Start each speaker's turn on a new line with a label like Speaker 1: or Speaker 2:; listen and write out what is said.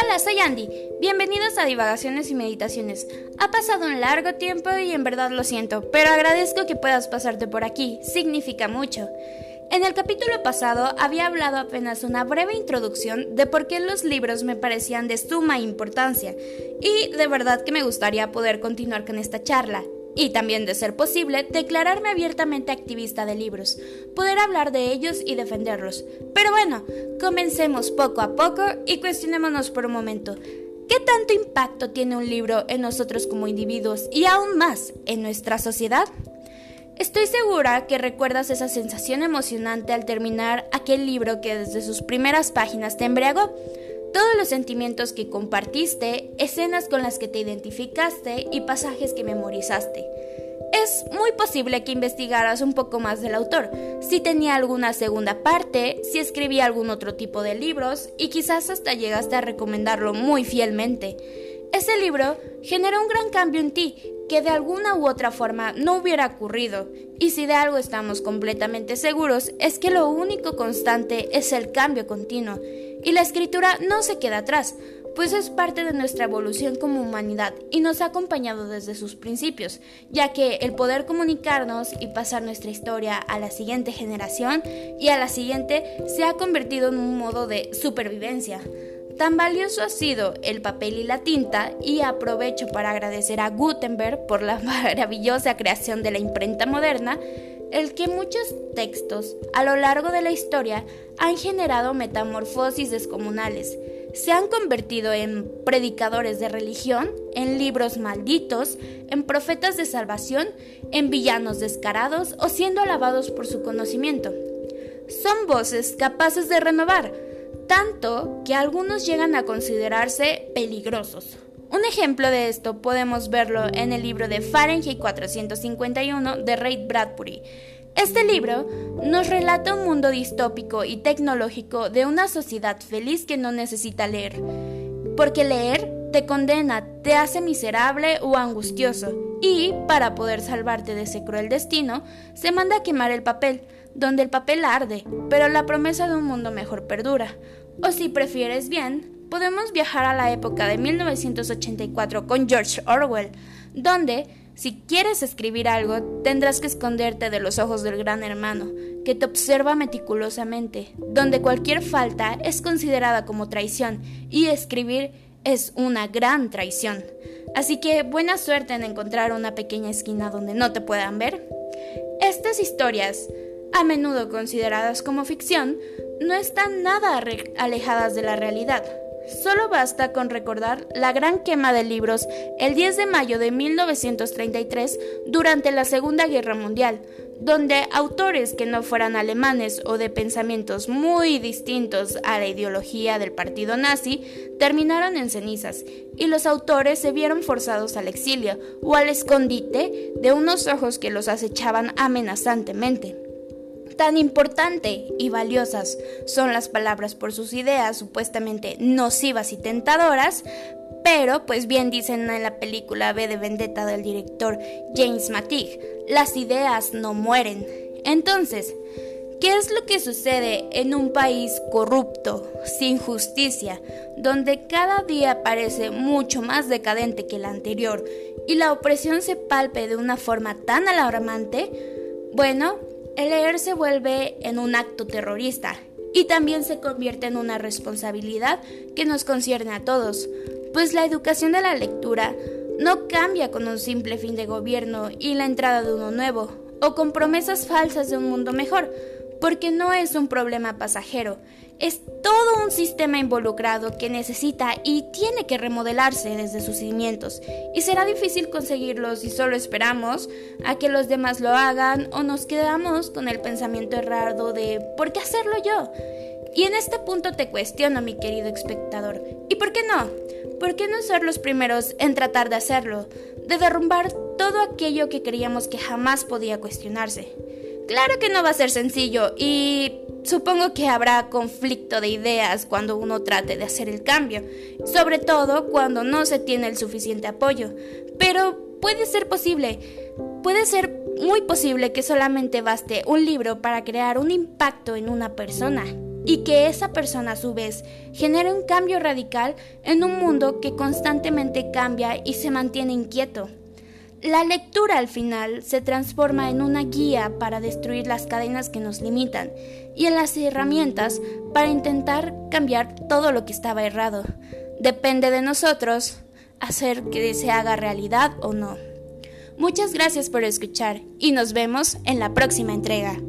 Speaker 1: Hola, soy Andy. Bienvenidos a Divagaciones y Meditaciones. Ha pasado un largo tiempo y en verdad lo siento, pero agradezco que puedas pasarte por aquí. Significa mucho. En el capítulo pasado había hablado apenas una breve introducción de por qué los libros me parecían de suma importancia y de verdad que me gustaría poder continuar con esta charla y también, de ser posible, declararme abiertamente activista de libros, poder hablar de ellos y defenderlos. Pero bueno, comencemos poco a poco y cuestionémonos por un momento. ¿Qué tanto impacto tiene un libro en nosotros como individuos y aún más en nuestra sociedad? Estoy segura que recuerdas esa sensación emocionante al terminar aquel libro que desde sus primeras páginas te embriagó todos los sentimientos que compartiste, escenas con las que te identificaste y pasajes que memorizaste. Es muy posible que investigaras un poco más del autor, si tenía alguna segunda parte, si escribía algún otro tipo de libros y quizás hasta llegaste a recomendarlo muy fielmente. Ese libro generó un gran cambio en ti que de alguna u otra forma no hubiera ocurrido, y si de algo estamos completamente seguros es que lo único constante es el cambio continuo, y la escritura no se queda atrás, pues es parte de nuestra evolución como humanidad y nos ha acompañado desde sus principios, ya que el poder comunicarnos y pasar nuestra historia a la siguiente generación y a la siguiente se ha convertido en un modo de supervivencia. Tan valioso ha sido el papel y la tinta, y aprovecho para agradecer a Gutenberg por la maravillosa creación de la imprenta moderna, el que muchos textos a lo largo de la historia han generado metamorfosis descomunales. Se han convertido en predicadores de religión, en libros malditos, en profetas de salvación, en villanos descarados o siendo alabados por su conocimiento. Son voces capaces de renovar, tanto que algunos llegan a considerarse peligrosos. Un ejemplo de esto podemos verlo en el libro de Fahrenheit 451 de Ray Bradbury. Este libro nos relata un mundo distópico y tecnológico de una sociedad feliz que no necesita leer, porque leer te condena, te hace miserable o angustioso, y, para poder salvarte de ese cruel destino, se manda a quemar el papel, donde el papel arde, pero la promesa de un mundo mejor perdura. O si prefieres bien, podemos viajar a la época de 1984 con George Orwell, donde, si quieres escribir algo, tendrás que esconderte de los ojos del gran hermano, que te observa meticulosamente, donde cualquier falta es considerada como traición y escribir es una gran traición. Así que buena suerte en encontrar una pequeña esquina donde no te puedan ver. Estas historias, a menudo consideradas como ficción, no están nada alejadas de la realidad. Solo basta con recordar la gran quema de libros el 10 de mayo de 1933 durante la Segunda Guerra Mundial, donde autores que no fueran alemanes o de pensamientos muy distintos a la ideología del partido nazi terminaron en cenizas y los autores se vieron forzados al exilio o al escondite de unos ojos que los acechaban amenazantemente tan importante y valiosas son las palabras por sus ideas supuestamente nocivas y tentadoras, pero, pues bien dicen en la película B de Vendetta del director James Matig, las ideas no mueren. Entonces, ¿qué es lo que sucede en un país corrupto, sin justicia, donde cada día parece mucho más decadente que el anterior y la opresión se palpe de una forma tan alarmante? Bueno, el leer se vuelve en un acto terrorista y también se convierte en una responsabilidad que nos concierne a todos, pues la educación de la lectura no cambia con un simple fin de gobierno y la entrada de uno nuevo, o con promesas falsas de un mundo mejor, porque no es un problema pasajero, es todo un sistema involucrado que necesita y tiene que remodelarse desde sus cimientos, y será difícil conseguirlo si solo esperamos a que los demás lo hagan o nos quedamos con el pensamiento errado de ¿por qué hacerlo yo? Y en este punto te cuestiono, mi querido espectador, ¿y por qué no? ¿Por qué no ser los primeros en tratar de hacerlo? De derrumbar todo aquello que creíamos que jamás podía cuestionarse. Claro que no va a ser sencillo y supongo que habrá conflicto de ideas cuando uno trate de hacer el cambio, sobre todo cuando no se tiene el suficiente apoyo, pero puede ser posible, puede ser muy posible que solamente baste un libro para crear un impacto en una persona. y que esa persona a su vez genere un cambio radical en un mundo que constantemente cambia y se mantiene inquieto. La lectura al final se transforma en una guía para destruir las cadenas que nos limitan y en las herramientas para intentar cambiar todo lo que estaba errado. Depende de nosotros hacer que se haga realidad o no. Muchas gracias por escuchar y nos vemos en la próxima entrega.